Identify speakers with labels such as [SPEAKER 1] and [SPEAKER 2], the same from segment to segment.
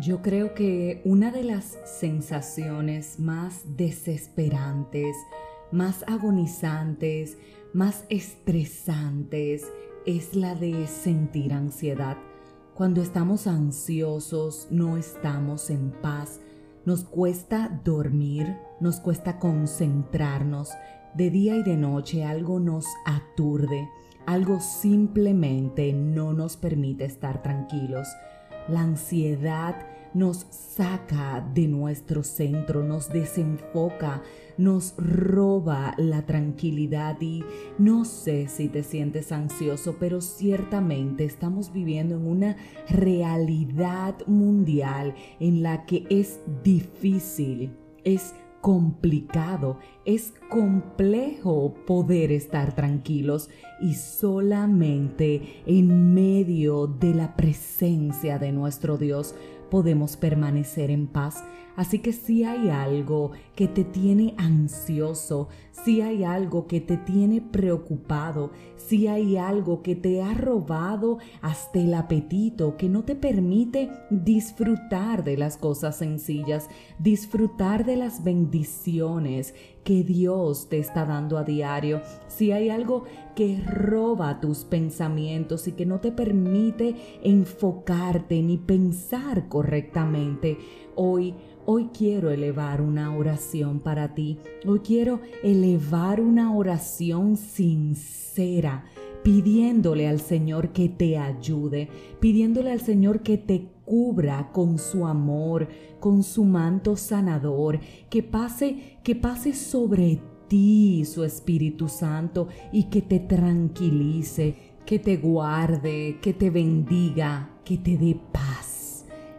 [SPEAKER 1] Yo creo que una de las sensaciones más desesperantes, más agonizantes, más estresantes es la de sentir ansiedad. Cuando estamos ansiosos no estamos en paz. Nos cuesta dormir, nos cuesta concentrarnos. De día y de noche algo nos aturde, algo simplemente no nos permite estar tranquilos. La ansiedad nos saca de nuestro centro, nos desenfoca, nos roba la tranquilidad y no sé si te sientes ansioso, pero ciertamente estamos viviendo en una realidad mundial en la que es difícil, es complicado, es complejo poder estar tranquilos y solamente en medio de la presencia de nuestro Dios podemos permanecer en paz. Así que si hay algo que te tiene ansioso, si hay algo que te tiene preocupado, si hay algo que te ha robado hasta el apetito, que no te permite disfrutar de las cosas sencillas, disfrutar de las bendiciones que Dios te está dando a diario, si hay algo que roba tus pensamientos y que no te permite enfocarte ni pensar correctamente, hoy Hoy quiero elevar una oración para ti. Hoy quiero elevar una oración sincera, pidiéndole al Señor que te ayude, pidiéndole al Señor que te cubra con su amor, con su manto sanador, que pase, que pase sobre ti su Espíritu Santo y que te tranquilice, que te guarde, que te bendiga, que te dé paz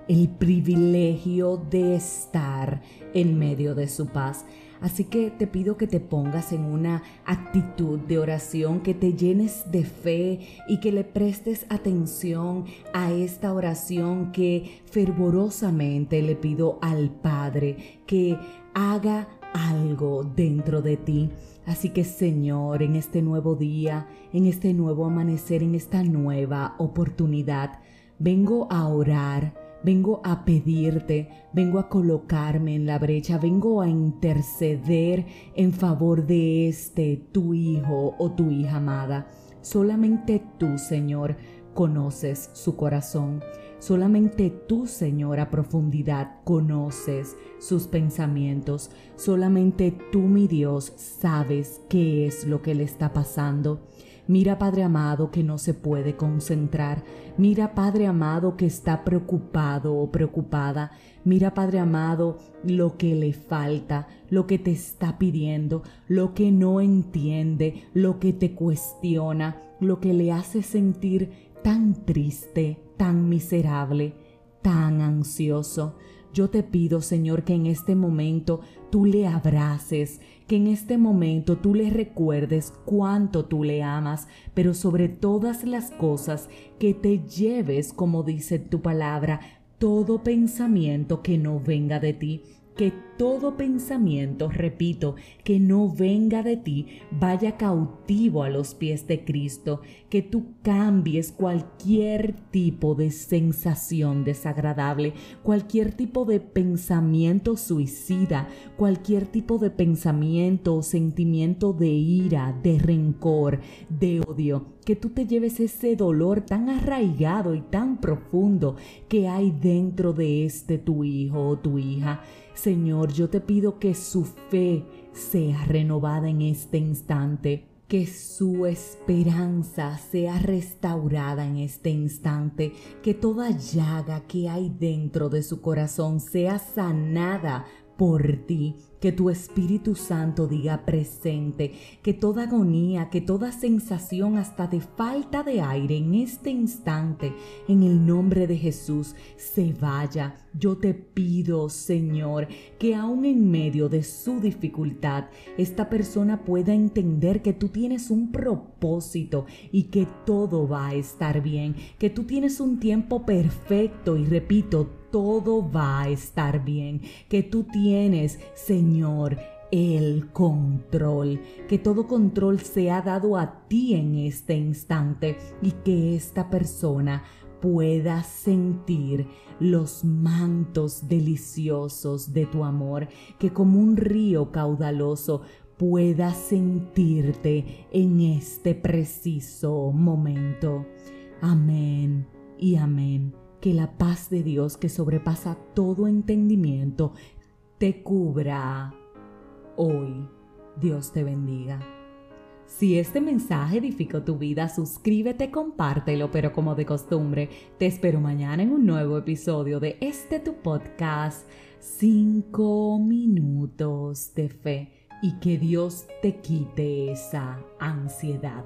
[SPEAKER 1] el privilegio de estar en medio de su paz. Así que te pido que te pongas en una actitud de oración, que te llenes de fe y que le prestes atención a esta oración que fervorosamente le pido al Padre que haga algo dentro de ti. Así que Señor, en este nuevo día, en este nuevo amanecer, en esta nueva oportunidad, vengo a orar vengo a pedirte, vengo a colocarme en la brecha, vengo a interceder en favor de este tu hijo o tu hija amada. Solamente tú, Señor, conoces su corazón. Solamente tú, Señor, a profundidad conoces sus pensamientos. Solamente tú, mi Dios, sabes qué es lo que le está pasando. Mira, Padre amado, que no se puede concentrar. Mira, Padre amado, que está preocupado o preocupada. Mira, Padre amado, lo que le falta, lo que te está pidiendo, lo que no entiende, lo que te cuestiona, lo que le hace sentir tan triste, tan miserable, tan ansioso. Yo te pido, Señor, que en este momento tú le abraces, que en este momento tú le recuerdes cuánto tú le amas, pero sobre todas las cosas que te lleves, como dice tu palabra, todo pensamiento que no venga de ti que todo pensamiento, repito, que no venga de ti, vaya cautivo a los pies de Cristo, que tú cambies cualquier tipo de sensación desagradable, cualquier tipo de pensamiento suicida, cualquier tipo de pensamiento o sentimiento de ira, de rencor, de odio, que tú te lleves ese dolor tan arraigado y tan profundo que hay dentro de este tu hijo o tu hija Señor, yo te pido que su fe sea renovada en este instante, que su esperanza sea restaurada en este instante, que toda llaga que hay dentro de su corazón sea sanada por ti que tu Espíritu Santo diga presente, que toda agonía, que toda sensación hasta de falta de aire en este instante, en el nombre de Jesús, se vaya. Yo te pido, Señor, que aún en medio de su dificultad, esta persona pueda entender que tú tienes un propósito y que todo va a estar bien, que tú tienes un tiempo perfecto y repito, todo va a estar bien, que tú tienes, Señor, el control, que todo control sea dado a ti en este instante y que esta persona puedas sentir los mantos deliciosos de tu amor, que como un río caudaloso puedas sentirte en este preciso momento. Amén y amén. Que la paz de Dios que sobrepasa todo entendimiento te cubra hoy. Dios te bendiga. Si este mensaje edificó tu vida, suscríbete, compártelo, pero como de costumbre, te espero mañana en un nuevo episodio de este tu podcast, 5 minutos de fe, y que Dios te quite esa ansiedad.